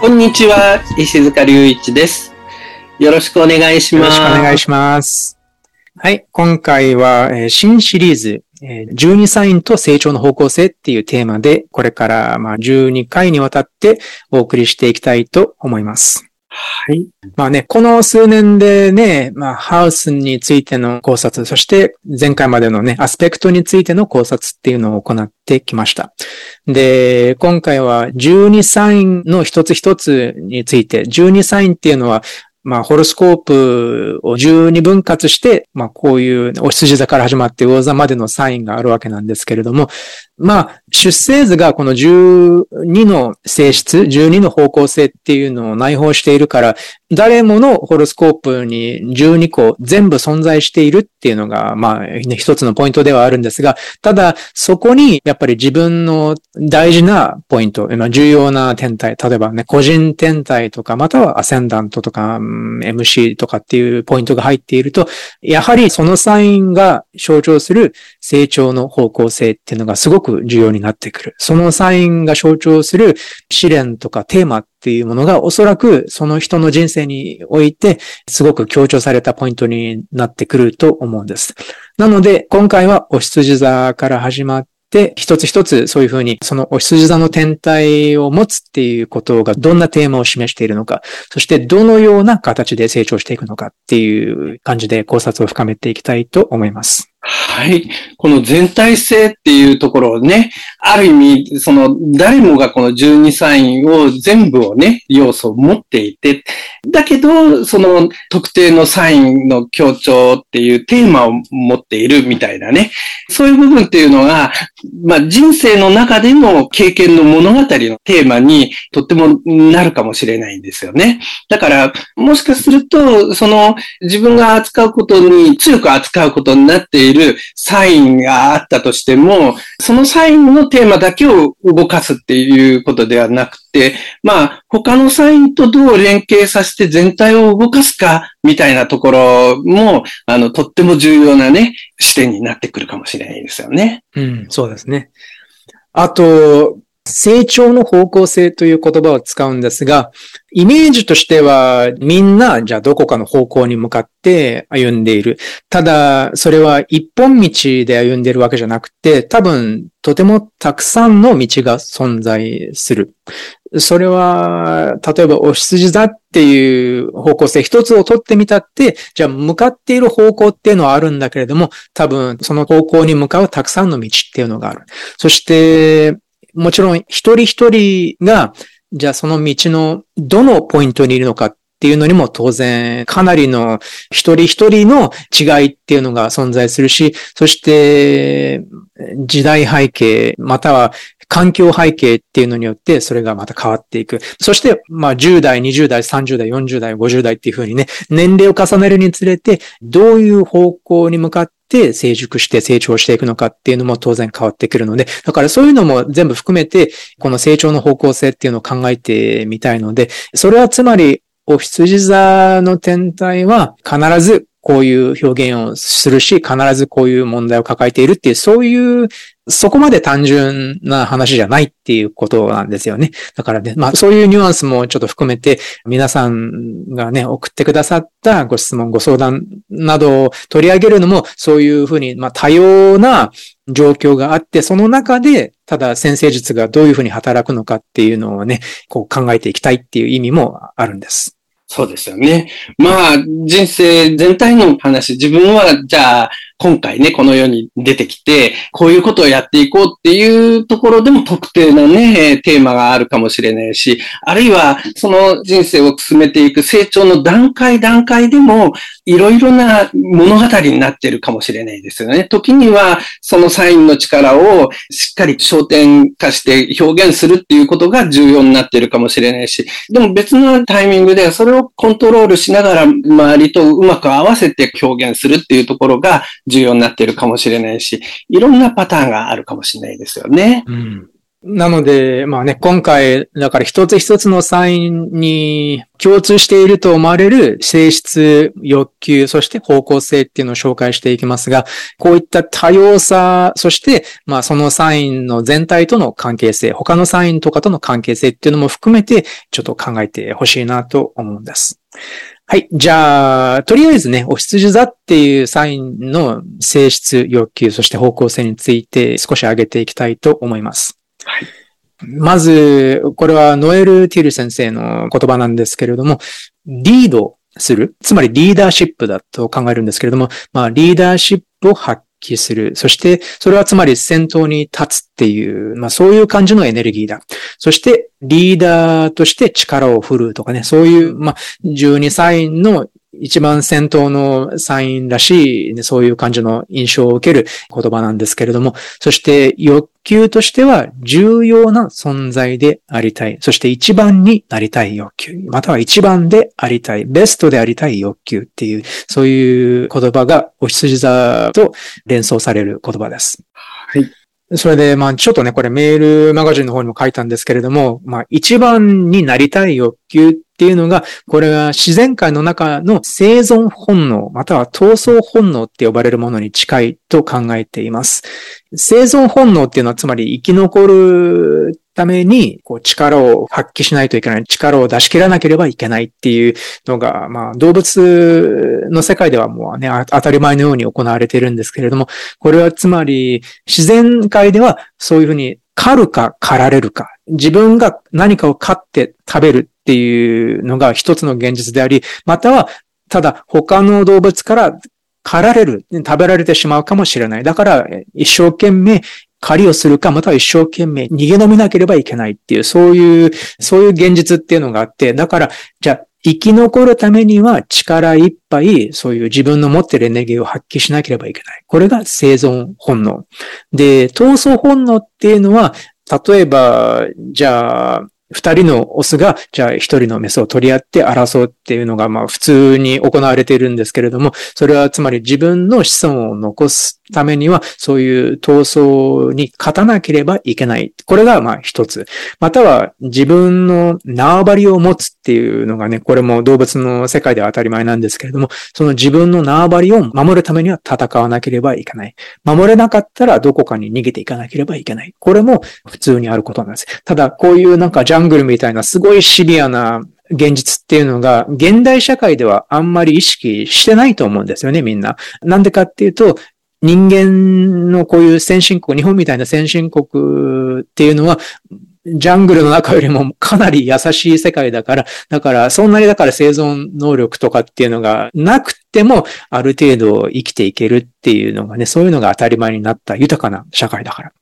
こんにちは、石塚隆一です。よろしくお願いしますよろ。しくお願いします。はい、今回は、えー新シリーズ、えー12サインと成長の方向性っていうテーマで、これからまあ12回にわたってお送りしていきたいと思います。はい。まあね、この数年でね、まあ、ハウスについての考察、そして前回までのね、アスペクトについての考察っていうのを行ってきました。で、今回は12サインの一つ一つについて、12サインっていうのは、まあ、ホロスコープを12分割して、まあ、こういうお羊座から始まって魚座までのサインがあるわけなんですけれども、まあ、出生図がこの12の性質、12の方向性っていうのを内包しているから、誰ものホロスコープに12個全部存在しているっていうのが、まあ、一つのポイントではあるんですが、ただ、そこにやっぱり自分の大事なポイント、重要な天体、例えばね、個人天体とか、またはアセンダントとか、MC とかっていうポイントが入っていると、やはりそのサインが象徴する成長の方向性っていうのがすごくく重要になってくる。そのサインが象徴する試練とかテーマっていうものがおそらくその人の人生においてすごく強調されたポイントになってくると思うんです。なので今回はお羊座から始まって一つ一つそういうふうにそのお羊座の天体を持つっていうことがどんなテーマを示しているのか、そしてどのような形で成長していくのかっていう感じで考察を深めていきたいと思います。はい。この全体性っていうところをね、ある意味、その、誰もがこの12サインを全部をね、要素を持っていて、だけど、その特定のサインの強調っていうテーマを持っているみたいなね、そういう部分っていうのが、まあ人生の中での経験の物語のテーマにとってもなるかもしれないんですよね。だから、もしかすると、その自分が扱うことに強く扱うことになっているるサインがあったとしても、そのサインのテーマだけを動かすっていうことではなくて、まあ、他のサインとどう連携させて全体を動かすか、みたいなところも、あの、とっても重要なね、視点になってくるかもしれないですよね。うん、そうですね。あと、成長の方向性という言葉を使うんですが、イメージとしてはみんなじゃあどこかの方向に向かって歩んでいる。ただ、それは一本道で歩んでいるわけじゃなくて、多分とてもたくさんの道が存在する。それは、例えばお羊座っていう方向性一つを取ってみたって、じゃあ向かっている方向っていうのはあるんだけれども、多分その方向に向かうたくさんの道っていうのがある。そして、もちろん一人一人が、じゃあその道のどのポイントにいるのかっていうのにも当然かなりの一人一人の違いっていうのが存在するし、そして時代背景または環境背景っていうのによってそれがまた変わっていく。そして、まあ10代、20代、30代、40代、50代っていうふうにね、年齢を重ねるにつれてどういう方向に向かって成熟して成長していくのかっていうのも当然変わってくるので、だからそういうのも全部含めて、この成長の方向性っていうのを考えてみたいので、それはつまり、お羊座の天体は必ずこういう表現をするし、必ずこういう問題を抱えているっていう、そういう、そこまで単純な話じゃないっていうことなんですよね。だからね、まあそういうニュアンスもちょっと含めて、皆さんがね、送ってくださったご質問、ご相談などを取り上げるのも、そういうふうに、まあ多様な状況があって、その中で、ただ先生術がどういうふうに働くのかっていうのをね、こう考えていきたいっていう意味もあるんです。そうですよね。まあ、人生全体の話、自分は、じゃあ、今回ね、この世に出てきて、こういうことをやっていこうっていうところでも特定のね、テーマがあるかもしれないし、あるいはその人生を進めていく成長の段階段階でも、いろいろな物語になってるかもしれないですよね。時には、そのサインの力をしっかり焦点化して表現するっていうことが重要になってるかもしれないし、でも別のタイミングでそれをコントロールしながら周りとうまく合わせて表現するっていうところが重要になってるかもしれないし、いろんなパターンがあるかもしれないですよね。うんなので、まあね、今回、だから一つ一つのサインに共通していると思われる性質、欲求、そして方向性っていうのを紹介していきますが、こういった多様さ、そして、まあそのサインの全体との関係性、他のサインとかとの関係性っていうのも含めて、ちょっと考えてほしいなと思うんです。はい。じゃあ、とりあえずね、お羊座っていうサインの性質、欲求、そして方向性について少し上げていきたいと思います。はい。まず、これはノエル・ティル先生の言葉なんですけれども、リードする、つまりリーダーシップだと考えるんですけれども、まあ、リーダーシップを発揮する。そして、それはつまり先頭に立つっていう、まあそういう感じのエネルギーだ。そして、リーダーとして力を振るうとかね、そういう、まあ、12サインの一番先頭のサインらしい、そういう感じの印象を受ける言葉なんですけれども、そして欲求としては重要な存在でありたい。そして一番になりたい欲求。または一番でありたい。ベストでありたい欲求っていう、そういう言葉がお羊座と連想される言葉です。はい。それで、まあ、ちょっとね、これメールマガジンの方にも書いたんですけれども、まあ、一番になりたい欲求っていうのが、これが自然界の中の生存本能、または闘争本能って呼ばれるものに近いと考えています。生存本能っていうのは、つまり生き残るために、こう、力を発揮しないといけない、力を出し切らなければいけないっていうのが、まあ、動物の世界ではもうね、当たり前のように行われているんですけれども、これはつまり、自然界ではそういうふうに狩るか狩られるか、自分が何かを飼って食べるっていうのが一つの現実であり、または、ただ他の動物から狩られる、食べられてしまうかもしれない。だから、一生懸命狩りをするか、または一生懸命逃げ延びなければいけないっていう、そういう、そういう現実っていうのがあって、だから、じゃあ、生き残るためには力いっぱい、そういう自分の持ってるエネルギーを発揮しなければいけない。これが生存本能。で、闘争本能っていうのは、例えば、じゃあ、二人のオスが、じゃあ一人のメスを取り合って争うっていうのが、まあ普通に行われているんですけれども、それはつまり自分の子孫を残すためには、そういう闘争に勝たなければいけない。これがまあ一つ。または自分の縄張りを持つっていうのがね、これも動物の世界では当たり前なんですけれども、その自分の縄張りを守るためには戦わなければいけない。守れなかったらどこかに逃げていかなければいけない。これも普通にあることなんです。ただ、こういうなんかジャングルみたいなすごいシビアな現実っていうのが、現代社会ではあんまり意識してないと思うんですよね、みんな。なんでかっていうと、人間のこういう先進国、日本みたいな先進国っていうのは、ジャングルの中よりもかなり優しい世界だから、だからそんなにだから生存能力とかっていうのがなくても、ある程度生きていけるっていうのがね、そういうのが当たり前になった豊かな社会だから。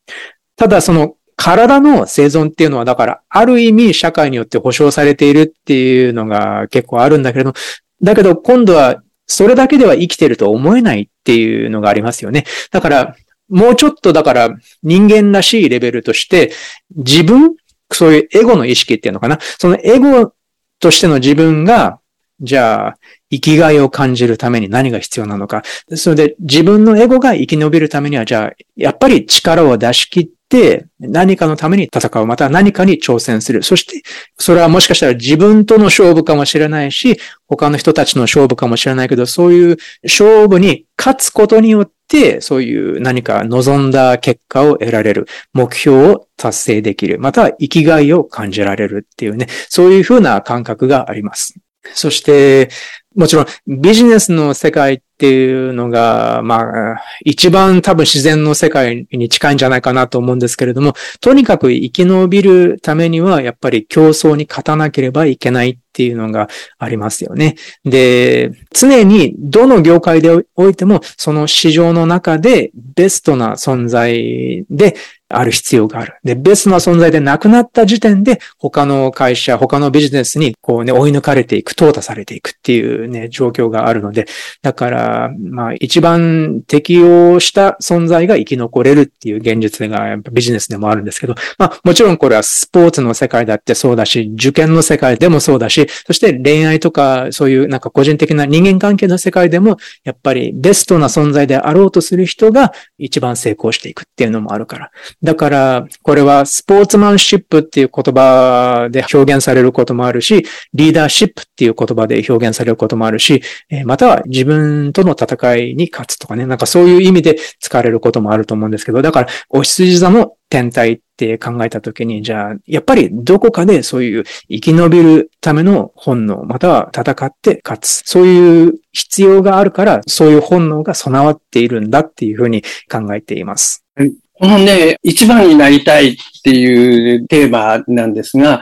ただその体の生存っていうのは、だから、ある意味社会によって保障されているっていうのが結構あるんだけれど、だけど今度はそれだけでは生きてると思えないっていうのがありますよね。だから、もうちょっとだから人間らしいレベルとして、自分、そういうエゴの意識っていうのかな。そのエゴとしての自分が、じゃあ、生きがいを感じるために何が必要なのか。それで自分のエゴが生き延びるためには、じゃあ、やっぱり力を出し切って、何かのために戦う、また何かに挑戦する。そして、それはもしかしたら自分との勝負かもしれないし、他の人たちの勝負かもしれないけど、そういう勝負に勝つことによって、そういう何か望んだ結果を得られる、目標を達成できる、または生きがいを感じられるっていうね、そういうふうな感覚があります。そして、もちろんビジネスの世界っっていうのが、まあ、一番多分自然の世界に近いんじゃないかなと思うんですけれども、とにかく生き延びるためには、やっぱり競争に勝たなければいけないっていうのがありますよね。で、常にどの業界でおいても、その市場の中でベストな存在である必要がある。で、ベストな存在でなくなった時点で、他の会社、他のビジネスにこうね、追い抜かれていく、淘汰されていくっていうね、状況があるので、だから、まあ、一番適応した存在が生き残れるっていう現実がやっぱビジネスでもあるんですけど、まあ、もちろんこれはスポーツの世界だってそうだし、受験の世界でもそうだし、そして恋愛とか、そういうなんか個人的な人間関係の世界でも、やっぱりベストな存在であろうとする人が一番成功していくっていうのもあるから。だから、これはスポーツマンシップっていう言葉で表現されることもあるし、リーダーシップっていう言葉で表現されることもあるし、または自分との戦いに勝つとかね、なんかそういう意味で使われることもあると思うんですけど、だから、お羊座の天体って考えたときに、じゃあ、やっぱりどこかでそういう生き延びるための本能、または戦って勝つ。そういう必要があるから、そういう本能が備わっているんだっていうふうに考えています。このね、一番になりたいっていうテーマなんですが、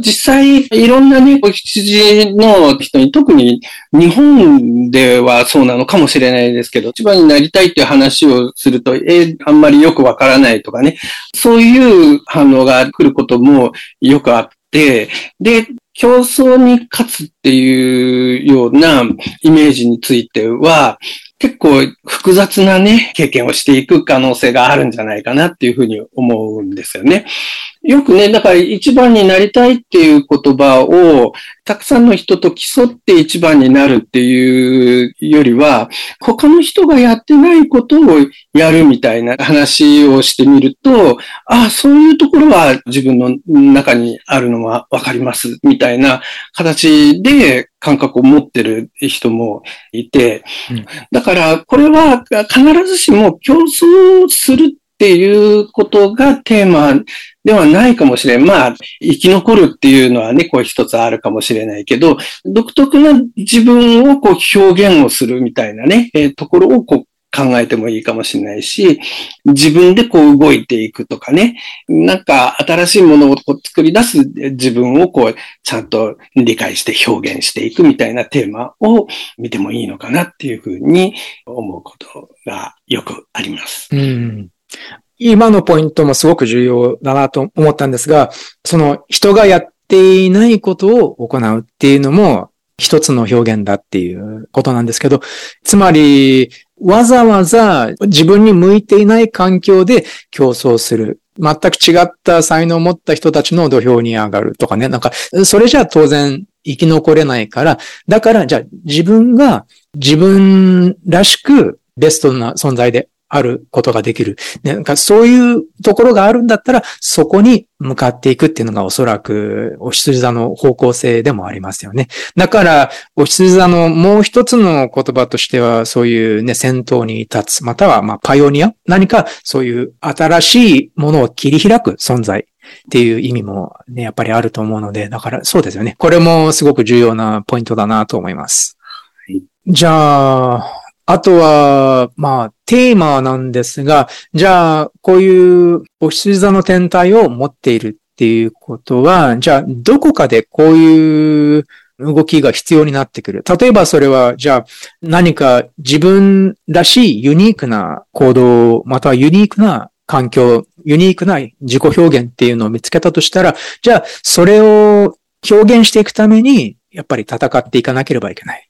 実際いろんなね、お羊の人に、特に日本ではそうなのかもしれないですけど、一番になりたいっていう話をすると、えあんまりよくわからないとかね、そういう反応が来ることもよくあって、で、競争に勝つっていうようなイメージについては、結構複雑なね、経験をしていく可能性があるんじゃないかなっていうふうに思うんですよね。よくね、だから一番になりたいっていう言葉を、たくさんの人と競って一番になるっていうよりは、他の人がやってないことをやるみたいな話をしてみると、ああ、そういうところは自分の中にあるのはわかります、みたいな形で感覚を持ってる人もいて、うん、だからこれは必ずしも競争するっていうことがテーマではないかもしれん。まあ、生き残るっていうのはね、こう一つあるかもしれないけど、独特な自分をこう表現をするみたいなね、えー、ところをこう考えてもいいかもしれないし、自分でこう動いていくとかね、なんか新しいものをこう作り出す自分をこうちゃんと理解して表現していくみたいなテーマを見てもいいのかなっていうふうに思うことがよくあります。うん今のポイントもすごく重要だなと思ったんですが、その人がやっていないことを行うっていうのも一つの表現だっていうことなんですけど、つまり、わざわざ自分に向いていない環境で競争する。全く違った才能を持った人たちの土俵に上がるとかね。なんか、それじゃ当然生き残れないから、だからじゃあ自分が自分らしくベストな存在であることができる。なんかそういうところがあるんだったら、そこに向かっていくっていうのがおそらく、お羊座の方向性でもありますよね。だから、お羊座のもう一つの言葉としては、そういうね、先頭に立つ、またはまあパイオニア？何かそういう新しいものを切り開く存在っていう意味もね、やっぱりあると思うので、だからそうですよね。これもすごく重要なポイントだなと思います。じゃあ、あとは、まあ、テーマなんですが、じゃあ、こういうお羊座の天体を持っているっていうことは、じゃあ、どこかでこういう動きが必要になってくる。例えばそれは、じゃあ、何か自分らしいユニークな行動、またはユニークな環境、ユニークな自己表現っていうのを見つけたとしたら、じゃあ、それを表現していくために、やっぱり戦っていかなければいけない。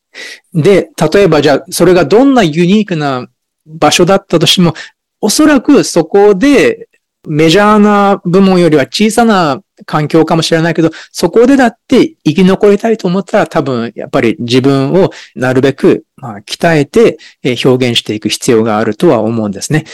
で、例えばじゃあ、それがどんなユニークな場所だったとしても、おそらくそこでメジャーな部門よりは小さな環境かもしれないけど、そこでだって生き残りたいと思ったら多分やっぱり自分をなるべくま鍛えて表現していく必要があるとは思うんですね。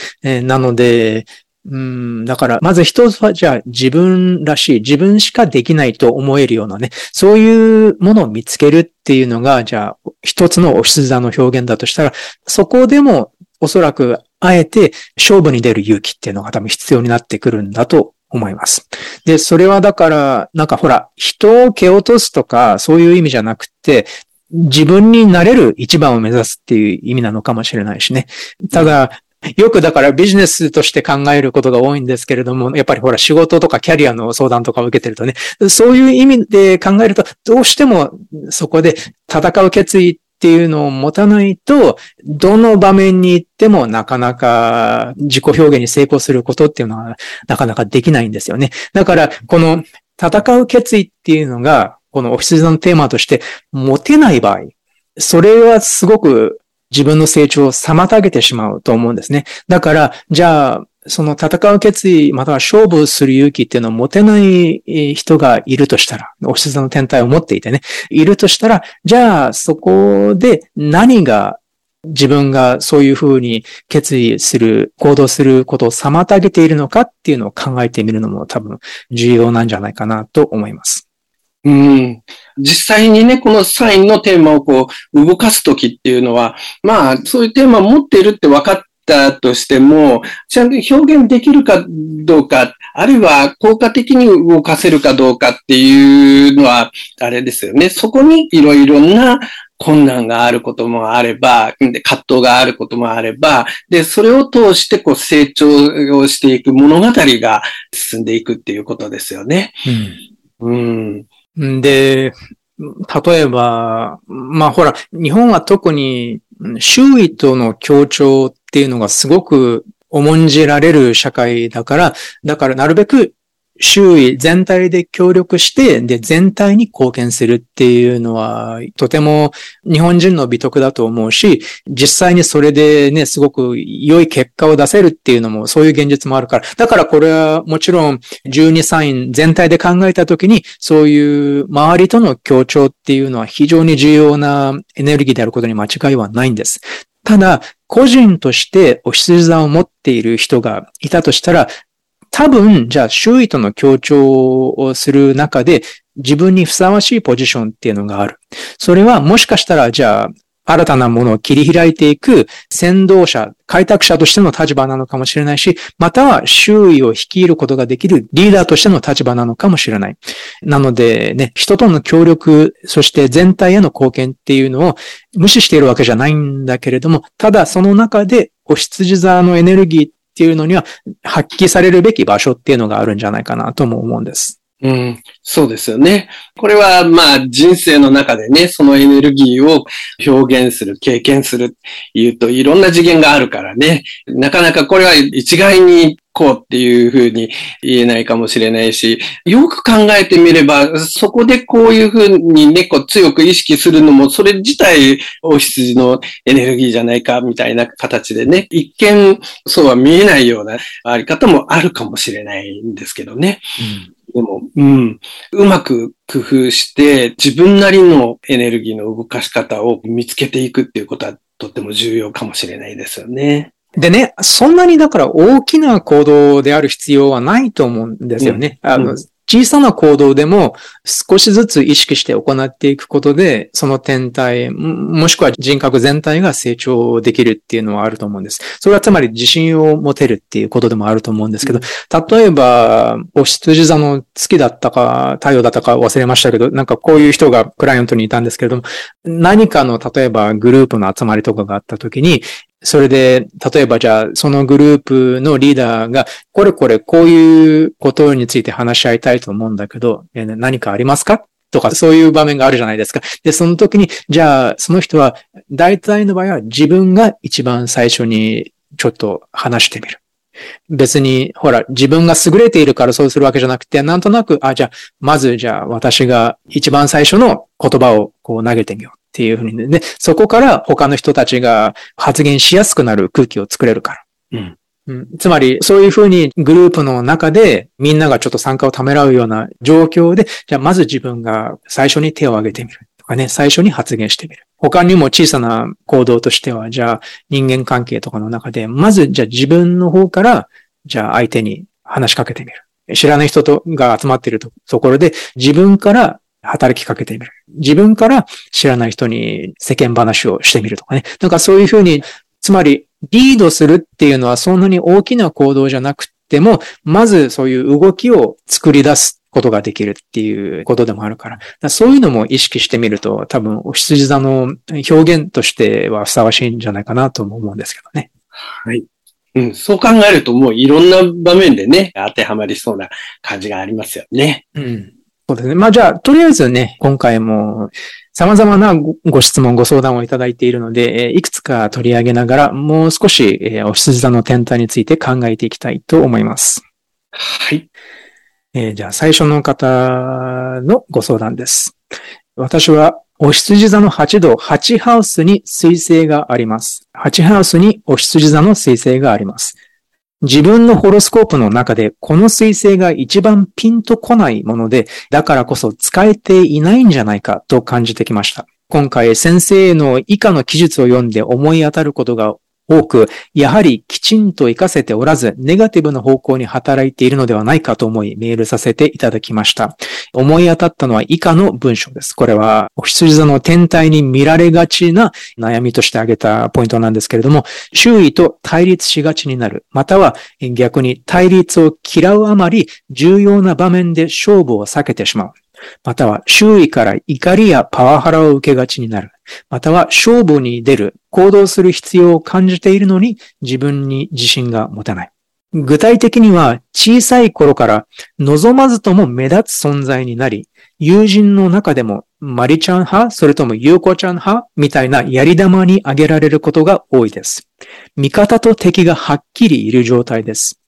なので、うん、だから、まず一つは、じゃあ自分らしい、自分しかできないと思えるようなね、そういうものを見つけるっていうのが、じゃあ、一つのお羊座の表現だとしたら、そこでもおそらく、あえて勝負に出る勇気っていうのが多分必要になってくるんだと思います。で、それはだから、なんかほら、人を蹴落とすとか、そういう意味じゃなくて、自分になれる一番を目指すっていう意味なのかもしれないしね。ただ、よくだからビジネスとして考えることが多いんですけれども、やっぱりほら仕事とかキャリアの相談とかを受けてるとね、そういう意味で考えると、どうしてもそこで戦う決意っていうのを持たないと、どの場面に行ってもなかなか自己表現に成功することっていうのはなかなかできないんですよね。だから、この戦う決意っていうのが、このオフィスのテーマとして持てない場合、それはすごく自分の成長を妨げてしまうと思うんですね。だから、じゃあ、その戦う決意、または勝負する勇気っていうのを持てない人がいるとしたら、オフィスの天体を持っていてね、いるとしたら、じゃあそこで何が自分がそういうふうに決意する、行動することを妨げているのかっていうのを考えてみるのも多分重要なんじゃないかなと思います。うん。実際にね、このサインのテーマをこう、動かすときっていうのは、まあ、そういうテーマを持っているって分かったとしても、ちゃんと表現できるかどうか、あるいは効果的に動かせるかどうかっていうのは、あれですよね。そこにいろいろな困難があることもあれば、で葛藤があることもあれば、で、それを通してこう成長をしていく物語が進んでいくっていうことですよね。うん、うんで、例えば、まあほら、日本は特に周囲との協調っていうのがすごく重んじられる社会だから、だからなるべく周囲全体で協力して、で、全体に貢献するっていうのは、とても日本人の美徳だと思うし、実際にそれでね、すごく良い結果を出せるっていうのも、そういう現実もあるから。だからこれはもちろん、12サイン全体で考えたときに、そういう周りとの協調っていうのは非常に重要なエネルギーであることに間違いはないんです。ただ、個人としてお羊座を持っている人がいたとしたら、多分、じゃあ周囲との協調をする中で自分にふさわしいポジションっていうのがある。それはもしかしたら、じゃあ、新たなものを切り開いていく先導者、開拓者としての立場なのかもしれないし、または周囲を率いることができるリーダーとしての立場なのかもしれない。なのでね、人との協力、そして全体への貢献っていうのを無視しているわけじゃないんだけれども、ただその中でお羊座のエネルギーていうのには発揮されるべき場所っていうのがあるんじゃないかなとも思うんです。うん、そうですよね。これは、まあ、人生の中でね、そのエネルギーを表現する、経験する、言うといろんな次元があるからね。なかなかこれは一概にこうっていうふうに言えないかもしれないし、よく考えてみれば、そこでこういうふうにね、こう強く意識するのも、それ自体、お羊のエネルギーじゃないか、みたいな形でね、一見そうは見えないようなあり方もあるかもしれないんですけどね。うんでも、うん。うまく工夫して、自分なりのエネルギーの動かし方を見つけていくっていうことはとっても重要かもしれないですよね。でね、そんなにだから大きな行動である必要はないと思うんですよね。うん、あの、小さな行動でも少しずつ意識して行っていくことで、その天体、もしくは人格全体が成長できるっていうのはあると思うんです。それはつまり自信を持てるっていうことでもあると思うんですけど、例えば、お羊座の月だったか、太陽だったか忘れましたけど、なんかこういう人がクライアントにいたんですけれども、何かの例えばグループの集まりとかがあった時に、それで、例えばじゃあ、そのグループのリーダーが、これこれこういうことについて話し合いたいと思うんだけど、何かありますか？とか、そういう場面があるじゃないですか。で、その時に、じゃあ、その人は、大体の場合は自分が一番最初にちょっと話してみる。別に、ほら、自分が優れているからそうするわけじゃなくて、なんとなく、あ、じゃあ、まず、じゃあ、私が一番最初の言葉をこう投げてみよう。っていうふうにね、そこから他の人たちが発言しやすくなる空気を作れるから。うんうん、つまり、そういうふうにグループの中でみんながちょっと参加をためらうような状況で、じゃあまず自分が最初に手を挙げてみるとかね、最初に発言してみる。他にも小さな行動としては、じゃあ人間関係とかの中で、まずじゃあ自分の方から、じゃあ相手に話しかけてみる。知らない人とが集まっているところで、自分から働きかけてみる。自分から知らない人に世間話をしてみるとかね。なんかそういうふうに、つまりリードするっていうのはそんなに大きな行動じゃなくても、まずそういう動きを作り出すことができるっていうことでもあるから。からそういうのも意識してみると、多分、お羊座の表現としてはふさわしいんじゃないかなとも思うんですけどね。はい。うん、そう考えるともういろんな場面でね、当てはまりそうな感じがありますよね。うん。そうですね。まあじゃあ、とりあえずね、今回も様々なご質問、ご相談をいただいているので、いくつか取り上げながら、もう少しお羊座の天体について考えていきたいと思います。はい。えー、じゃあ最初の方のご相談です。私はお羊座の8度、8ハウスに水星があります。8ハウスにお羊座の水星があります。自分のホロスコープの中でこの彗星が一番ピンとこないもので、だからこそ使えていないんじゃないかと感じてきました。今回先生の以下の記述を読んで思い当たることが多く、やはりきちんと活かせておらず、ネガティブな方向に働いているのではないかと思い、メールさせていただきました。思い当たったのは以下の文章です。これは、お羊座の天体に見られがちな悩みとして挙げたポイントなんですけれども、周囲と対立しがちになる。または、逆に対立を嫌うあまり、重要な場面で勝負を避けてしまう。または周囲から怒りやパワハラを受けがちになる。または勝負に出る、行動する必要を感じているのに自分に自信が持てない。具体的には小さい頃から望まずとも目立つ存在になり、友人の中でもマリちゃん派、それともユーコちゃん派みたいなやり玉に挙げられることが多いです。味方と敵がはっきりいる状態です。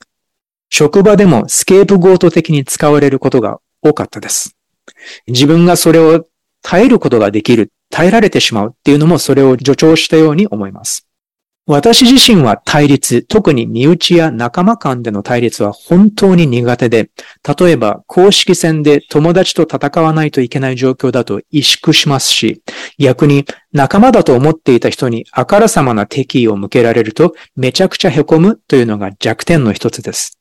職場でもスケープゴート的に使われることが多かったです。自分がそれを耐えることができる、耐えられてしまうっていうのもそれを助長したように思います。私自身は対立、特に身内や仲間間での対立は本当に苦手で、例えば公式戦で友達と戦わないといけない状況だと萎縮しますし、逆に仲間だと思っていた人にあからさまな敵意を向けられるとめちゃくちゃ凹むというのが弱点の一つです。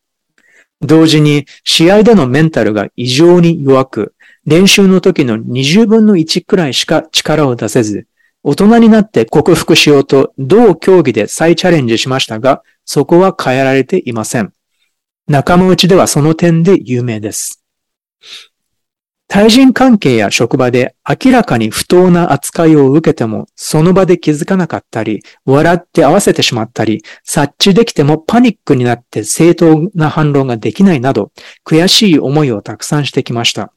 同時に試合でのメンタルが異常に弱く、練習の時の20分の1くらいしか力を出せず、大人になって克服しようと同競技で再チャレンジしましたが、そこは変えられていません。仲間内ではその点で有名です。対人関係や職場で明らかに不当な扱いを受けても、その場で気づかなかったり、笑って合わせてしまったり、察知できてもパニックになって正当な反論ができないなど、悔しい思いをたくさんしてきました。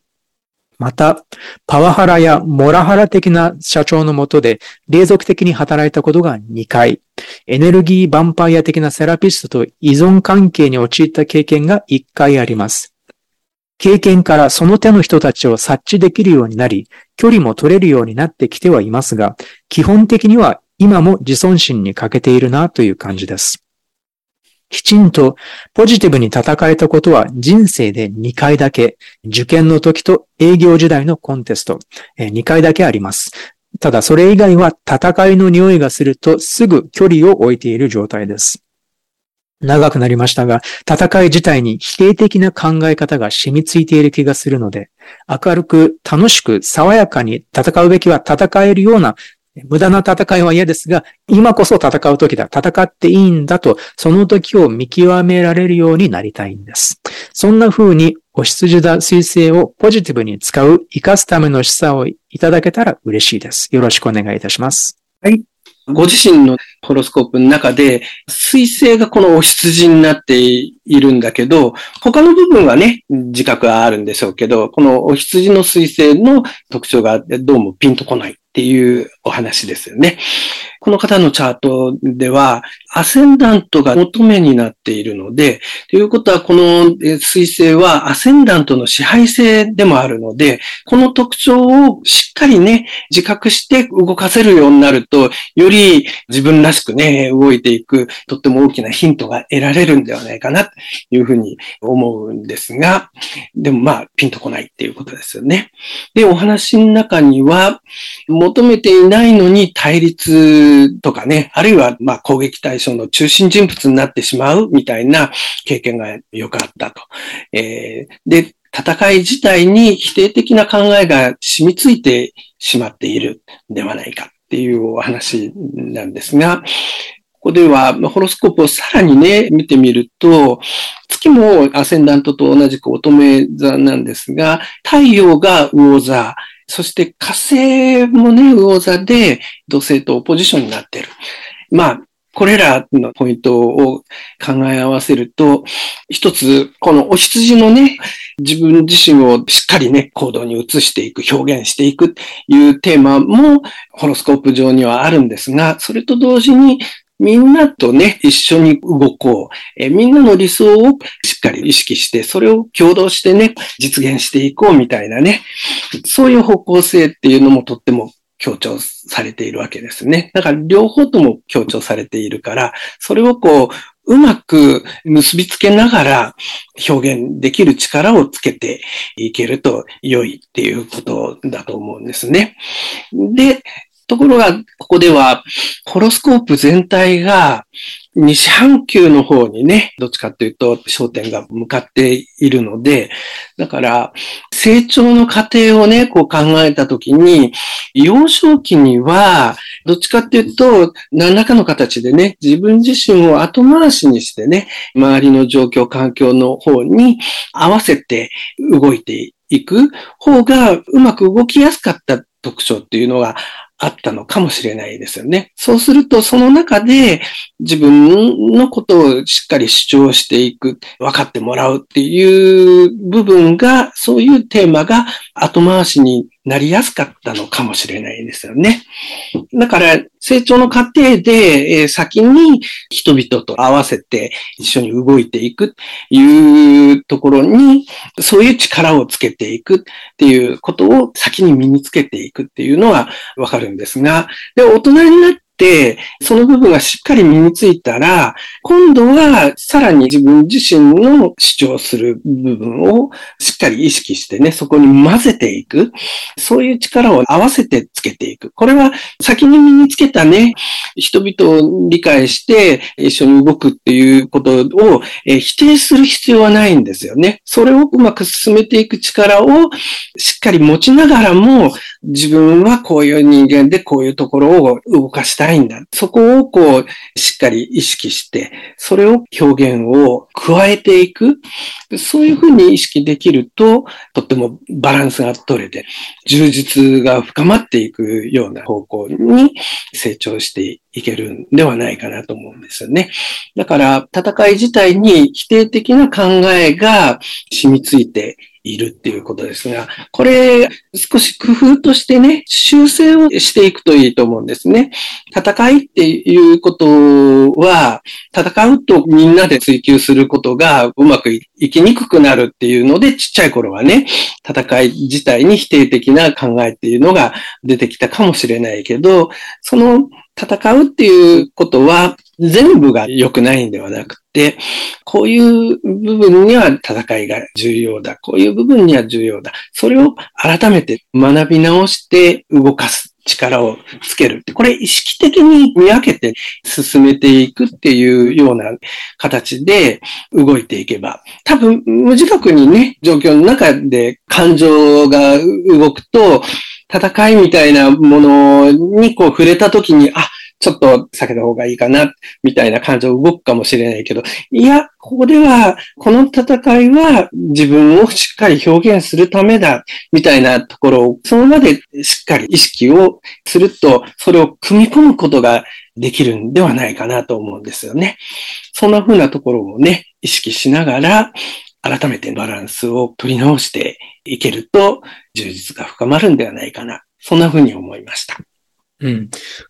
また、パワハラやモラハラ的な社長のもとで連続的に働いたことが2回、エネルギーヴァンパイア的なセラピストと依存関係に陥った経験が1回あります。経験からその手の人たちを察知できるようになり、距離も取れるようになってきてはいますが、基本的には今も自尊心に欠けているなという感じです。きちんとポジティブに戦えたことは人生で2回だけ、受験の時と営業時代のコンテスト、2回だけあります。ただそれ以外は戦いの匂いがするとすぐ距離を置いている状態です。長くなりましたが、戦い自体に否定的な考え方が染みついている気がするので、明るく楽しく爽やかに戦うべきは戦えるような無駄な戦いは嫌ですが、今こそ戦う時だ。戦っていいんだと、その時を見極められるようになりたいんです。そんな風に、お羊座水星をポジティブに使う、活かすための示唆をいただけたら嬉しいです。よろしくお願いいたします。はい。ご自身のホロスコープの中で、水星がこのお羊になっているんだけど、他の部分はね、自覚はあるんでしょうけど、このお羊の水星の特徴がどうもピンとこないっていうお話ですよね。この方のチャートでは、アセンダントが求めになっているので、ということはこの水星はアセンダントの支配性でもあるので、この特徴をしっかりね、自覚して動かせるようになると、より自分らしくね、動いていく、とっても大きなヒントが得られるんではないかな、というふうに思うんですが、でもまあ、ピンとこないっていうことですよね。で、お話の中には、求めていないのに対立とかね、あるいはま攻撃対象の中心人物になってしまうみたいな経験がよくあったと。えー、で、戦い自体に否定的な考えが染みついてしまっているんではないかっていうお話なんですが、ここでは、ホロスコープをさらにね、見てみると、月もアセンダントと同じく乙女座なんですが、太陽が魚座、そして火星もね、魚座で土星とオポジションになってる。まあ、これらのポイントを考え合わせると、一つ、このお羊のね、自分自身をしっかりね、行動に移していく、表現していくというテーマも、ホロスコープ上にはあるんですが、それと同時に、みんなとね、一緒に動こう。えみんなの理想をかり意識して、それを共同してね、実現していこうみたいなね、そういう方向性っていうのもとっても強調されているわけですね。だから両方とも強調されているから、それをこう、うまく結びつけながら表現できる力をつけていけると良いっていうことだと思うんですね。で、ところが、ここでは、ホロスコープ全体が、西半球の方にね、どっちかというと焦点が向かっているので、だから、成長の過程をね、こう考えたときに、幼少期には、どっちかっていうと、何らかの形でね、自分自身を後回しにしてね、周りの状況、環境の方に合わせて動いていく方がうまく動きやすかった特徴っていうのがあったのかもしれないですよね。そうすると、その中で自分のことをしっかり主張していく、分かってもらうっていう部分が、そういうテーマが後回しになりやすかったのかもしれないですよね。だから、成長の過程で、先に人々と合わせて一緒に動いていくというところに、そういう力をつけていくっていうことを先に身につけていくっていうのはわかるんですが、で、大人になって、その部分がしっかり身についたら、今度はさらに自分自身の主張する部分をしっかり意識してね、そこに混ぜていく。そういう力を合わせてつけていく。これは先に身につけたね、人々を理解して一緒に動くっていうことを否定する必要はないんですよね。それをうまく進めていく力をしっかり持ちながらも、自分はこういう人間でこういうところを動かしたいんだ。そこをこう、しっかり意識して、それを表現を加えていく。そういうふうに意識できると、とってもバランスが取れて、充実が深まっていくような方向に成長していけるんではないかなと思うんですよね。だから、戦い自体に否定的な考えが染みついているっていうことですが、これ少し工夫としてね、修正をしていくといいと思うんですね。戦いっていうことは、戦うとみんなで追求することがうまくいきにくくなるっていうので、ちっちゃい頃はね、戦い自体に否定的な考えっていうのが出てきたかもしれないけど、その戦うっていうことは全部が良くないんではなくて、こういう部分には戦いが重要だ。こういう部分には重要だ。それを改めて学び直して動かす。力をつける。これ意識的に見分けて進めていくっていうような形で動いていけば、多分無自覚にね、状況の中で感情が動くと、戦いみたいなものにこう触れた時に、あ、ちょっと避けた方がいいかな、みたいな感情動くかもしれないけど、いや、ここでは、この戦いは自分をしっかり表現するためだ、みたいなところを、その場でしっかり意識をすると、それを組み込むことができるんではないかなと思うんですよね。そんな風なところをね、意識しながら、改めてバランスを取り直していけると、充実が深まるんではないかな。そんな風に思いました。うん。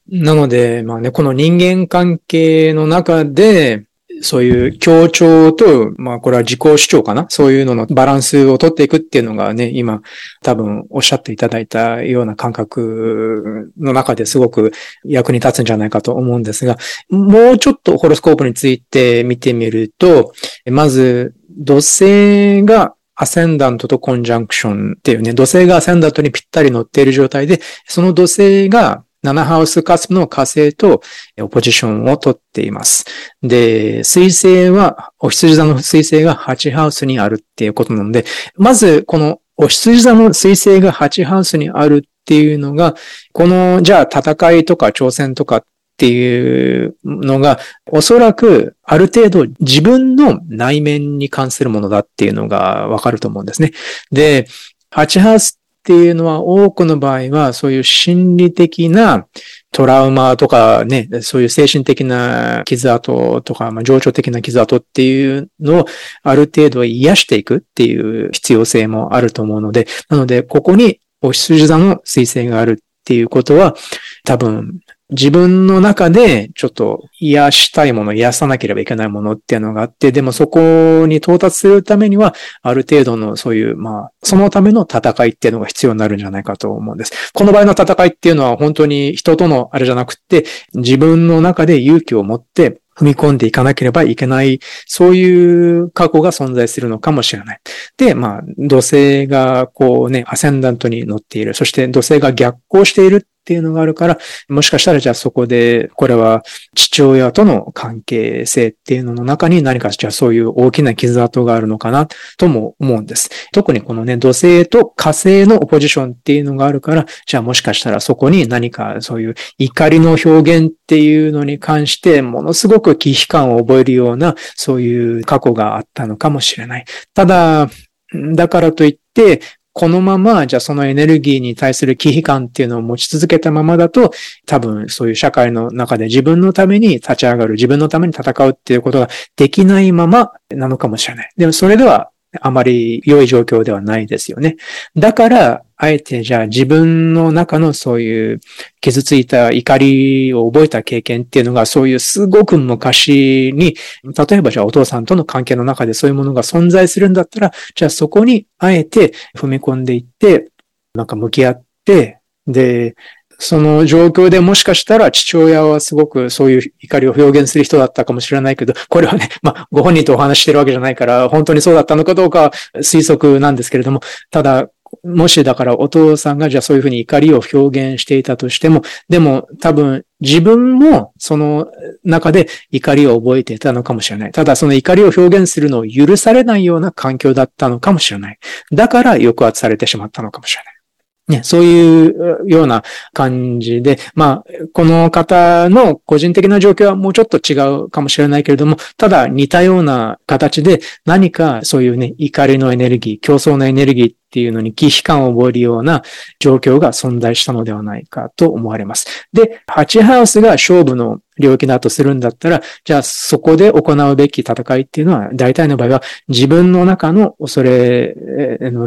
なので、まあね、この人間関係の中で、そういう協調と、まあこれは自己主張かな？そういうののバランスを取っていくっていうのがね、今多分おっしゃっていただいたような感覚の中ですごく役に立つんじゃないかと思うんですが、もうちょっとホロスコープについて見てみると、まず土星がアセンダントとコンジャンクションっていうね、土星がアセンダントにぴったり乗っている状態で、その土星が7ハウスカスプの火星とポジションをとっています。で、水星は、お羊座の水星が8ハウスにあるっていうことなので、まずこのお羊座の水星が8ハウスにあるっていうのが、この、じゃあ戦いとか挑戦とかっていうのが、おそらくある程度自分の内面に関するものだっていうのがわかると思うんですね。で、ハチハウスっていうのは多くの場合はそういう心理的なトラウマとかね、そういう精神的な傷跡とか、まあ、情緒的な傷跡っていうのをある程度癒していくっていう必要性もあると思うので、なので、ここにお羊座の彗星があるっていうことは、多分、自分の中でちょっと癒したいもの、癒さなければいけないものっていうのがあって、でもそこに到達するためには、ある程度のそういう、まあ、そのための戦いっていうのが必要になるんじゃないかと思うんです。この場合の戦いっていうのは本当に人とのあれじゃなくて、自分の中で勇気を持って、踏み込んでいかなければいけない、そういう過去が存在するのかもしれない。で、まあ、土星がこうね、アセンダントに乗っている。そして土星が逆行しているっていうのがあるから、もしかしたらじゃあそこで、これは父親との関係性っていうのの中に何かじゃあそういう大きな傷跡があるのかなとも思うんです。特にこのね、土星と火星のオポジションっていうのがあるから、じゃあもしかしたらそこに何かそういう怒りの表現っていうのに関してものすごく危機感を覚えるようなそういう過去があったのかもしれない。ただ、だからといって、このまま、じゃあそのエネルギーに対する危機感っていうのを持ち続けたままだと、多分そういう社会の中で自分のために立ち上がる、自分のために戦うっていうことができないままなのかもしれない。でもそれではあまり良い状況ではないですよね。だから、あえてじゃあ自分の中のそういう傷ついた怒りを覚えた経験っていうのがそういうすごく昔に、例えばじゃあお父さんとの関係の中でそういうものが存在するんだったら、じゃあそこにあえて踏み込んでいって、なんか向き合って、で、その状況でもしかしたら父親はすごくそういう怒りを表現する人だったかもしれないけど、これはね、まあ、ご本人とお話してるわけじゃないから、本当にそうだったのかどうか推測なんですけれども、ただ、もしだからお父さんがじゃあそういうふうに怒りを表現していたとしても、でも多分自分もその中で怒りを覚えていたのかもしれない。ただその怒りを表現するのを許されないような環境だったのかもしれない。だから抑圧されてしまったのかもしれない。ね、そういうような感じで、まあ、この方の個人的な状況はもうちょっと違うかもしれないけれども、ただ似たような形で何かそういうね、怒りのエネルギー、競争のエネルギーっていうのに危機感を覚えるような状況が存在したのではないかと思われます。で、ハチハウスが勝負の領域だとするんだったら、じゃあそこで行うべき戦いっていうのは、大体の場合は自分の中の恐れ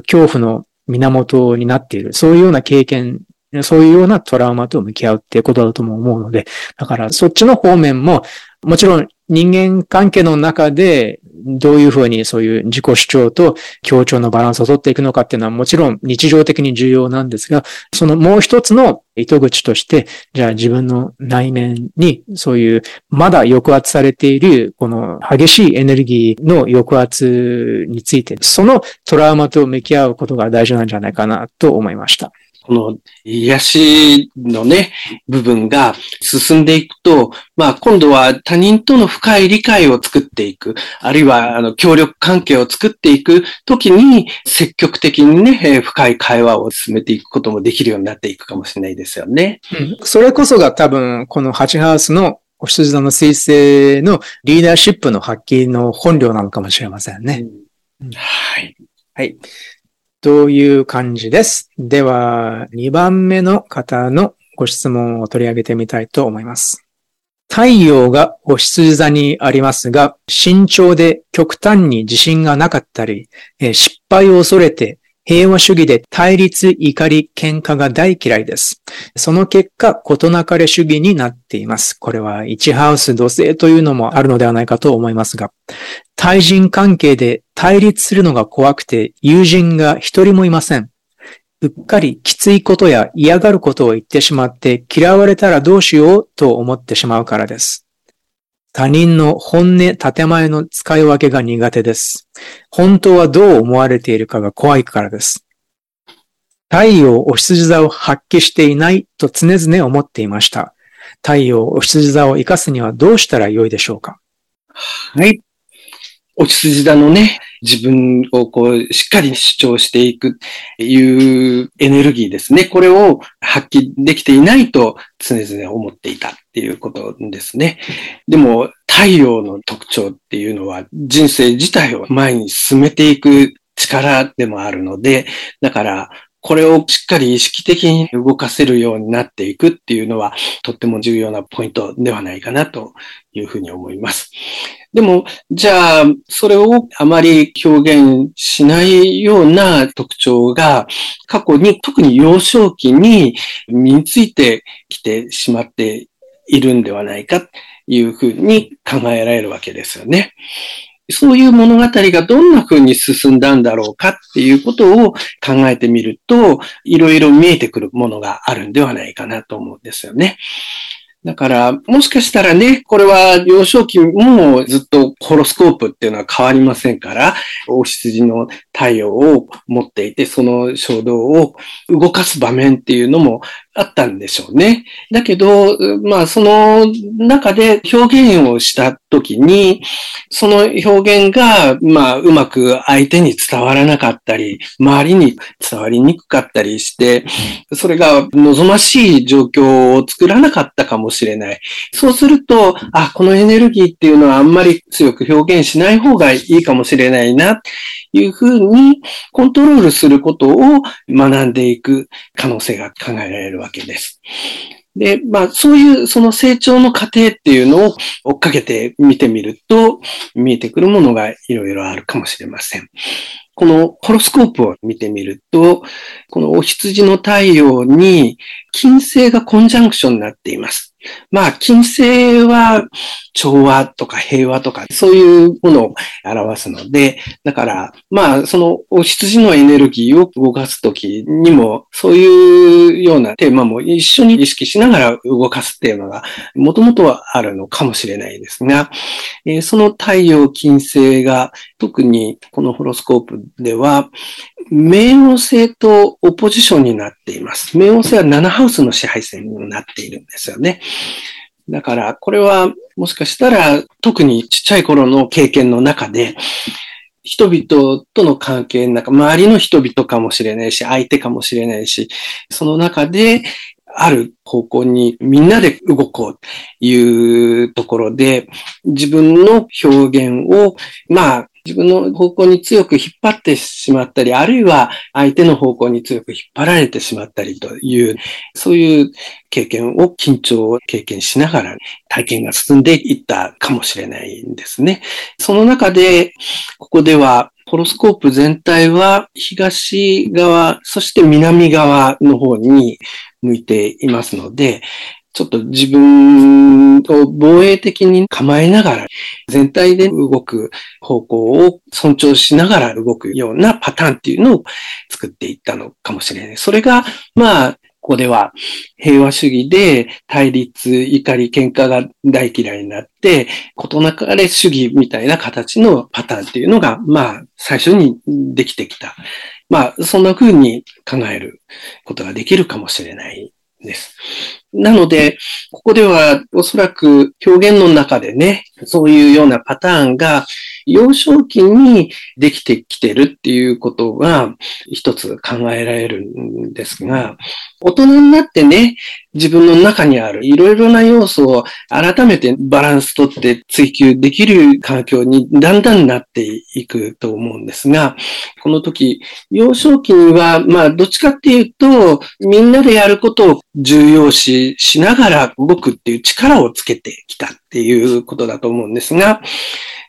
恐怖の源になっている。そういうような経験、そういうようなトラウマと向き合うっていうことだとも思うので、だからそっちの方面も、もちろん人間関係の中でどういうふうにそういう自己主張と協調のバランスを取っていくのかっていうのはもちろん日常的に重要なんですが、そのもう一つの糸口として、じゃあ自分の内面にそういうまだ抑圧されているこの激しいエネルギーの抑圧について、そのトラウマと向き合うことが大事なんじゃないかなと思いました。この癒しのね、部分が進んでいくと、まあ今度は他人との深い理解を作っていく、あるいはあの協力関係を作っていくときに積極的にね、深い会話を進めていくこともできるようになっていくかもしれないですよね。うん、それこそが多分このハチハウスのお羊座の彗星のリーダーシップの発揮の本領なのかもしれませんね。うん、はい。はい。という感じです。では、2番目の方のご質問を取り上げてみたいと思います。太陽がお羊座にありますが、慎重で極端に自信がなかったり、失敗を恐れて平和主義で対立、怒り、喧嘩が大嫌いです。その結果、事なかれ主義になっています。これは1ハウス土星というのもあるのではないかと思いますが、対人関係で対立するのが怖くて友人が一人もいません。うっかりきついことや嫌がることを言ってしまって嫌われたらどうしようと思ってしまうからです。他人の本音、建前の使い分けが苦手です。本当はどう思われているかが怖いからです。太陽お羊座を発揮していないと常々思っていました。太陽お羊座を活かすにはどうしたらよいでしょうかはい。お羊座のね、自分をこう、しっかり主張していくいうエネルギーですね。これを発揮できていないと常々思っていた。っていうことですね。でも、太陽の特徴っていうのは人生自体を前に進めていく力でもあるので、だからこれをしっかり意識的に動かせるようになっていくっていうのは、とっても重要なポイントではないかなというふうに思います。でも、じゃあ、それをあまり表現しないような特徴が、過去に、特に幼少期に身についてきてしまっているんではないかいうふうに考えられるわけですよね。そういう物語がどんな風に進んだんだろうかっていうことを考えてみると、いろいろ見えてくるものがあるんではないかなと思うんですよね。だから、もしかしたらね、これは幼少期もずっとホロスコープっていうのは変わりませんから、大羊の太陽を持っていて、その衝動を動かす場面っていうのもあったんでしょうね。だけど、まあ、その中で表現をしたときに、その表現が、まあ、うまく相手に伝わらなかったり、周りに伝わりにくかったりして、それが望ましい状況を作らなかったかもしれない。しれないそうすると、あ、このエネルギーっていうのはあんまり強く表現しない方がいいかもしれないな、というふうにコントロールすることを学んでいく可能性が考えられるわけです。で、まあ、そういうその成長の過程っていうのを追っかけて見てみると、見えてくるものがいろいろあるかもしれません。このホロスコープを見てみると、このお羊の太陽に金星がコンジャンクションになっています。まあ、金星は調和とか平和とか、そういうものを表すので、だから、まあ、そのお羊のエネルギーを動かすときにも、そういうようなテーマも一緒に意識しながら動かすテーマが、もともとはあるのかもしれないですが、えー、その太陽金星が、特にこのホロスコープでは、冥王星とオポジションになっています。冥王星は7ハウスの支配線になっているんですよね。だから、これはもしかしたら特にちっちゃい頃の経験の中で、人々との関係の中、周りの人々かもしれないし、相手かもしれないし、その中で、ある方向にみんなで動こうというところで、自分の表現を、まあ、自分の方向に強く引っ張ってしまったり、あるいは相手の方向に強く引っ張られてしまったりという、そういう経験を緊張を経験しながら体験が進んでいったかもしれないんですね。その中で、ここではホロスコープ全体は東側、そして南側の方に向いていますので、ちょっと自分を防衛的に構えながら、全体で動く方向を尊重しながら動くようなパターンっていうのを作っていったのかもしれない。それが、まあ、ここでは平和主義で対立、怒り、喧嘩が大嫌いになって、異なかれ主義みたいな形のパターンっていうのが、まあ、最初にできてきた。まあ、そんな風に考えることができるかもしれないです。なので、ここではおそらく表現の中でね、そういうようなパターンが幼少期にできてきてるっていうことが一つ考えられるんですが、大人になってね、自分の中にあるいろいろな要素を改めてバランスとって追求できる環境にだんだんなっていくと思うんですが、この時、幼少期には、まあ、どっちかっていうと、みんなでやることを重要視しながら動くっていう力をつけてきたっていうことだと思うんですが、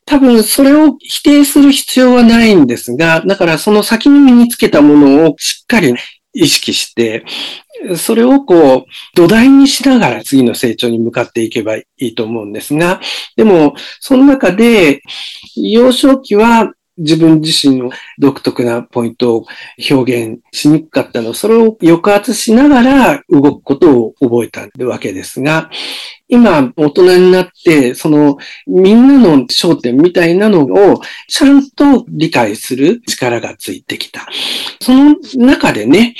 多分それを否定する必要はないんですが、だからその先に身につけたものをしっかり意識して、それをこう土台にしながら次の成長に向かっていけばいいと思うんですが、でもその中で幼少期は自分自身の独特なポイントを表現しにくかったの、それを抑圧しながら動くことを覚えたわけですが、今、大人になって、その、みんなの焦点みたいなのを、ちゃんと理解する力がついてきた。その中でね、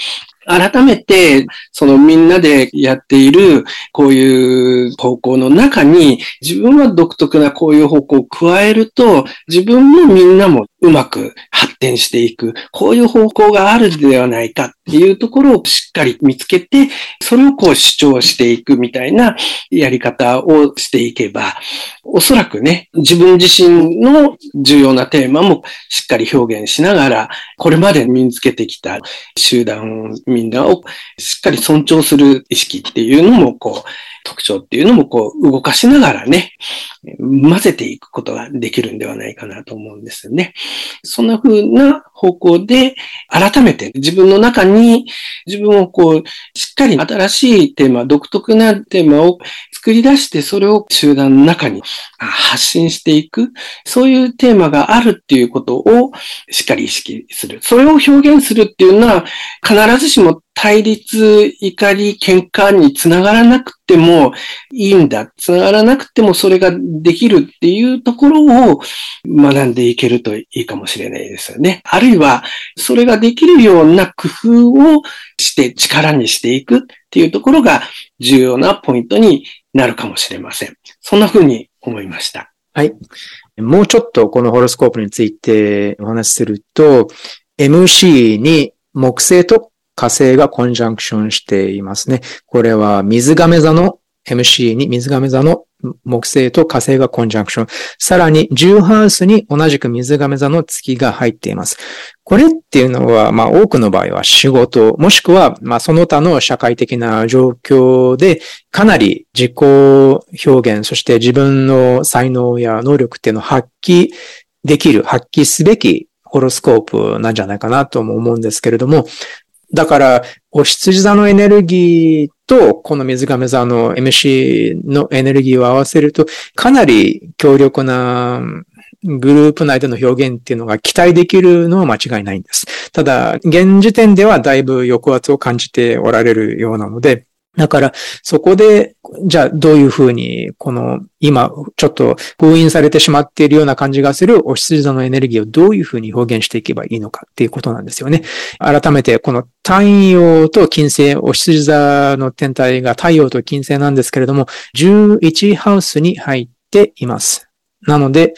改めて、そのみんなでやっている、こういう方向の中に、自分は独特なこういう方向を加えると、自分もみんなもうまく発展していく、こういう方向があるではないかっていうところをしっかり見つけて、それをこう主張していくみたいなやり方をしていけば、おそらくね、自分自身の重要なテーマもしっかり表現しながら、これまで身につけてきた集団みんなをしっかり尊重する意識っていうのも、こう、特徴っていうのもこう動かしながらね、混ぜていくことができるんではないかなと思うんですよね。そんな風な方向で改めて自分の中に自分をこうしっかり新しいテーマ、独特なテーマを作り出してそれを集団の中に発信していく。そういうテーマがあるっていうことをしっかり意識する。それを表現するっていうのは必ずしも対立、怒り、喧嘩につながらなくてもいいんだ。つながらなくてもそれができるっていうところを学んでいけるといいかもしれないですよね。あるいは、それができるような工夫をして力にしていくっていうところが重要なポイントになるかもしれません。そんな風に思いました。はい。もうちょっとこのホロスコープについてお話しすると、MC に木星と火星がコンジャンクションしていますね。これは水亀座の MC に水亀座の木星と火星がコンジャンクション。さらに、ジューハウスに同じく水亀座の月が入っています。これっていうのは、まあ多くの場合は仕事、もしくは、まあその他の社会的な状況で、かなり自己表現、そして自分の才能や能力っていうのを発揮できる、発揮すべきホロスコープなんじゃないかなとも思うんですけれども、だから、お羊座のエネルギーと、この水亀座の MC のエネルギーを合わせると、かなり強力なグループ内での表現っていうのが期待できるのは間違いないんです。ただ、現時点ではだいぶ抑圧を感じておられるようなので、だから、そこで、じゃあどういうふうに、この、今、ちょっと封印されてしまっているような感じがするお羊座のエネルギーをどういうふうに表現していけばいいのかっていうことなんですよね。改めて、この太陽と金星、お羊座の天体が太陽と金星なんですけれども、11ハウスに入っています。なので、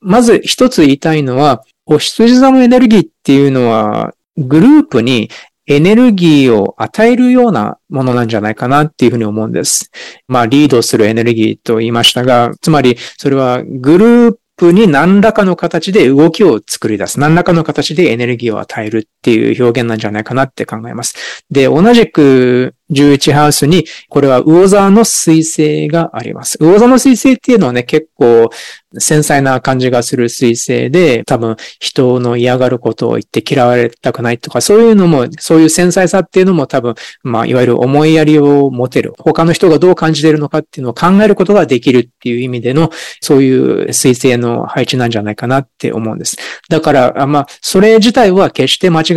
まず一つ言いたいのは、お羊座のエネルギーっていうのは、グループにエネルギーを与えるようなものなんじゃないかなっていうふうに思うんです。まあ、リードするエネルギーと言いましたが、つまり、それはグループに何らかの形で動きを作り出す。何らかの形でエネルギーを与えるっていう表現なんじゃないかなって考えます。で、同じく11ハウスに、これは魚座の水星があります。魚座の水星っていうのはね、結構繊細な感じがする水星で、多分人の嫌がることを言って嫌われたくないとか、そういうのも、そういう繊細さっていうのも多分、まあ、いわゆる思いやりを持てる。他の人がどう感じているのかっていうのを考えることができるっていう意味での、そういう水星の配置なんじゃないかなって思うんです。だから、まあ、それ自体は決して間違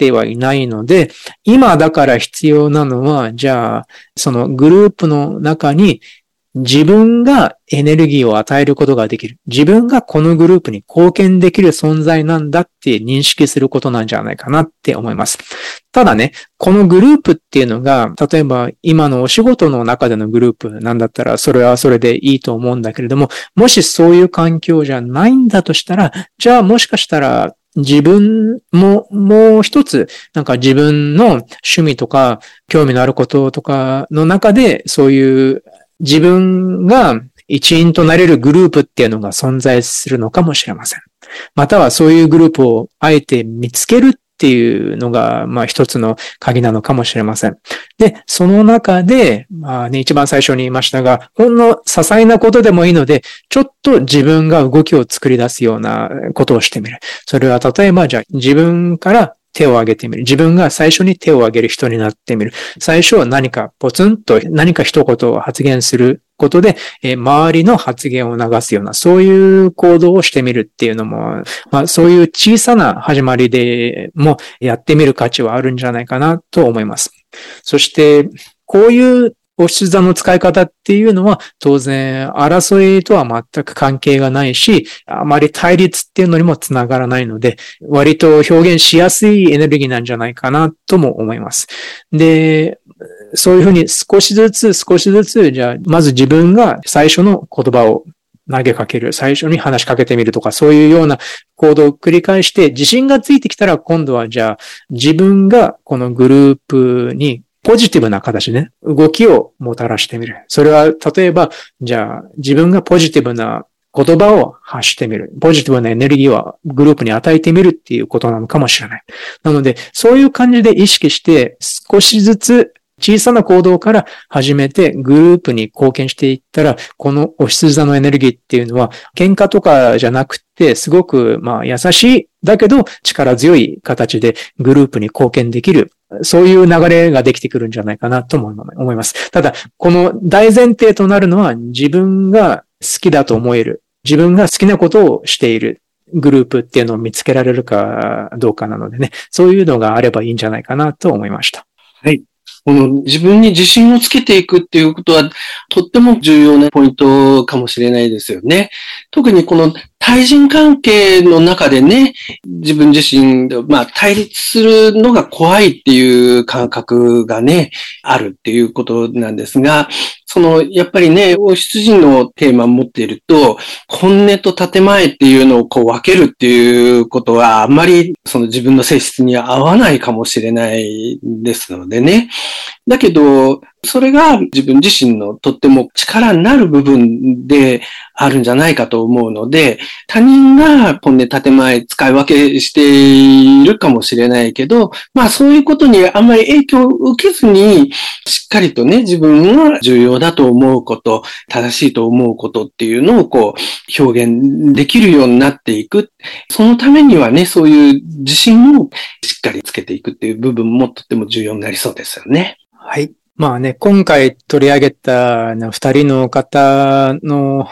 てはいないので、今だから必要なのは、じゃあ、そのグループの中に自分がエネルギーを与えることができる。自分がこのグループに貢献できる存在なんだって認識することなんじゃないかなって思います。ただね、このグループっていうのが、例えば今のお仕事の中でのグループなんだったら、それはそれでいいと思うんだけれども、もしそういう環境じゃないんだとしたら、じゃあもしかしたら自分ももう一つ、なんか自分の趣味とか興味のあることとかの中で、そういう自分が一員となれるグループっていうのが存在するのかもしれません。またはそういうグループをあえて見つけるっっていうのが、まあ一つの鍵なのかもしれません。で、その中で、まあね、一番最初に言いましたが、ほんの些細なことでもいいので、ちょっと自分が動きを作り出すようなことをしてみる。それは例えば、じゃあ自分から手を挙げてみる。自分が最初に手を挙げる人になってみる。最初は何かポツンと何か一言を発言することで、え周りの発言を流すような、そういう行動をしてみるっていうのも、まあそういう小さな始まりでもやってみる価値はあるんじゃないかなと思います。そして、こういうお羊座の使い方っていうのは当然争いとは全く関係がないし、あまり対立っていうのにもつながらないので、割と表現しやすいエネルギーなんじゃないかなとも思います。で、そういうふうに少しずつ少しずつ、じゃあ、まず自分が最初の言葉を投げかける。最初に話しかけてみるとか、そういうような行動を繰り返して、自信がついてきたら今度はじゃあ自分がこのグループにポジティブな形、ね、動きをもたらしてみる。それは、例えば、じゃあ、自分がポジティブな言葉を発してみる。ポジティブなエネルギーをグループに与えてみるっていうことなのかもしれない。なので、そういう感じで意識して、少しずつ小さな行動から始めてグループに貢献していったら、このお羊座のエネルギーっていうのは、喧嘩とかじゃなくて、すごく、まあ、優しい、だけど力強い形でグループに貢献できる。そういう流れができてくるんじゃないかなと思います。ただ、この大前提となるのは自分が好きだと思える。自分が好きなことをしている。グループっていうのを見つけられるかどうかなのでね、そういうのがあればいいんじゃないかなと思いました。はい。この自分に自信をつけていくっていうことは、とっても重要なポイントかもしれないですよね。特にこの対人関係の中でね、自分自身、まあ、対立するのが怖いっていう感覚がね、あるっていうことなんですが、その、やっぱりね、王室人のテーマを持っていると、本音と建前っていうのをこう分けるっていうことは、あんまりその自分の性質には合わないかもしれないですのでね。だけど、それが自分自身のとっても力になる部分であるんじゃないかと思うので、他人が本音建前使い分けしているかもしれないけど、まあそういうことにあんまり影響を受けずに、しっかりとね、自分が重要だと思うこと、正しいと思うことっていうのをこう表現できるようになっていく。そのためにはね、そういう自信をしっかりつけていくっていう部分もとっても重要になりそうですよね。はい。まあね、今回取り上げた二人の方の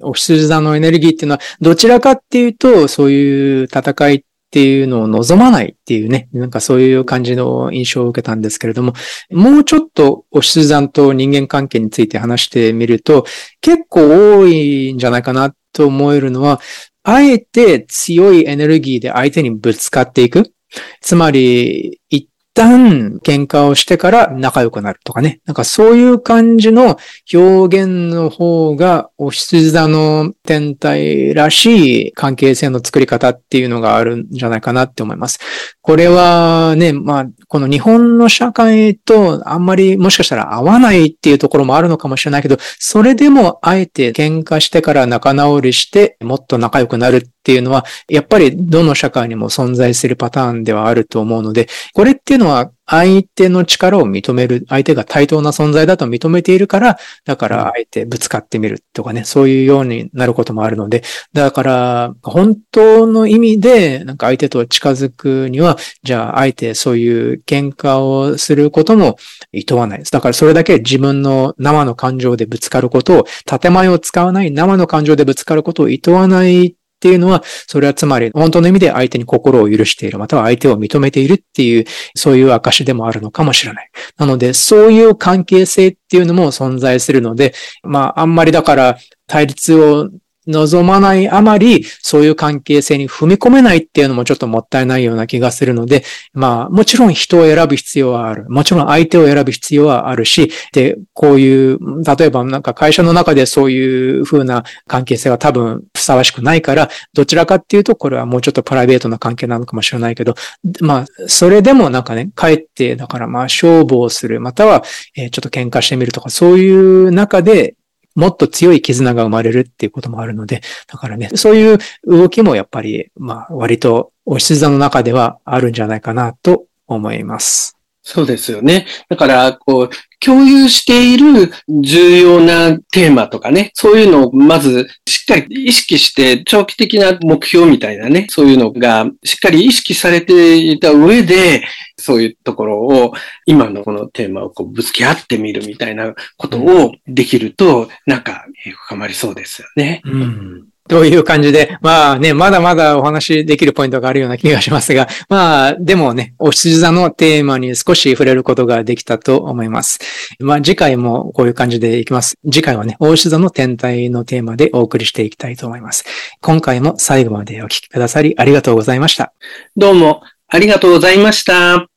お羊座のエネルギーっていうのは、どちらかっていうと、そういう戦いっていうのを望まないっていうね、なんかそういう感じの印象を受けたんですけれども、もうちょっとお羊座と人間関係について話してみると、結構多いんじゃないかなと思えるのは、あえて強いエネルギーで相手にぶつかっていく。つまり、一旦喧嘩をしてから仲良くなるとかね。なんかそういう感じの表現の方が、お羊座の天体らしい関係性の作り方っていうのがあるんじゃないかなって思います。これはね、まあ、この日本の社会とあんまりもしかしたら合わないっていうところもあるのかもしれないけど、それでもあえて喧嘩してから仲直りしてもっと仲良くなるっていうのは、やっぱりどの社会にも存在するパターンではあると思うので、これっていうのは相手の力を認める、相手が対等な存在だと認めているから、だからあえてぶつかってみるとかね、そういうようになることもあるので、だから、本当の意味で、なんか相手と近づくには、じゃあ、あえてそういう喧嘩をすることも厭わないです。だからそれだけ自分の生の感情でぶつかることを、建前を使わない生の感情でぶつかることを厭わないっていうのは、それはつまり本当の意味で相手に心を許している、または相手を認めているっていう、そういう証でもあるのかもしれない。なので、そういう関係性っていうのも存在するので、まあ、あんまりだから対立を望まないあまり、そういう関係性に踏み込めないっていうのもちょっともったいないような気がするので、まあ、もちろん人を選ぶ必要はある。もちろん相手を選ぶ必要はあるし、で、こういう、例えばなんか会社の中でそういう風な関係性は多分ふさわしくないから、どちらかっていうと、これはもうちょっとプライベートな関係なのかもしれないけど、まあ、それでもなんかね、帰って、だからまあ、勝負をする、または、え、ちょっと喧嘩してみるとか、そういう中で、もっと強い絆が生まれるっていうこともあるので、だからね、そういう動きもやっぱり、まあ、割とおし座の中ではあるんじゃないかなと思います。そうですよね。だから、こう、共有している重要なテーマとかね、そういうのをまずしっかり意識して長期的な目標みたいなね、そういうのがしっかり意識されていた上で、そういうところを今のこのテーマをこうぶつけ合ってみるみたいなことをできると、なんか深まりそうですよね。うんという感じで、まあね、まだまだお話できるポイントがあるような気がしますが、まあ、でもね、お羊座のテーマに少し触れることができたと思います。まあ、次回もこういう感じでいきます。次回はね、お羊座の天体のテーマでお送りしていきたいと思います。今回も最後までお聞きくださりありがとうございました。どうもありがとうございました。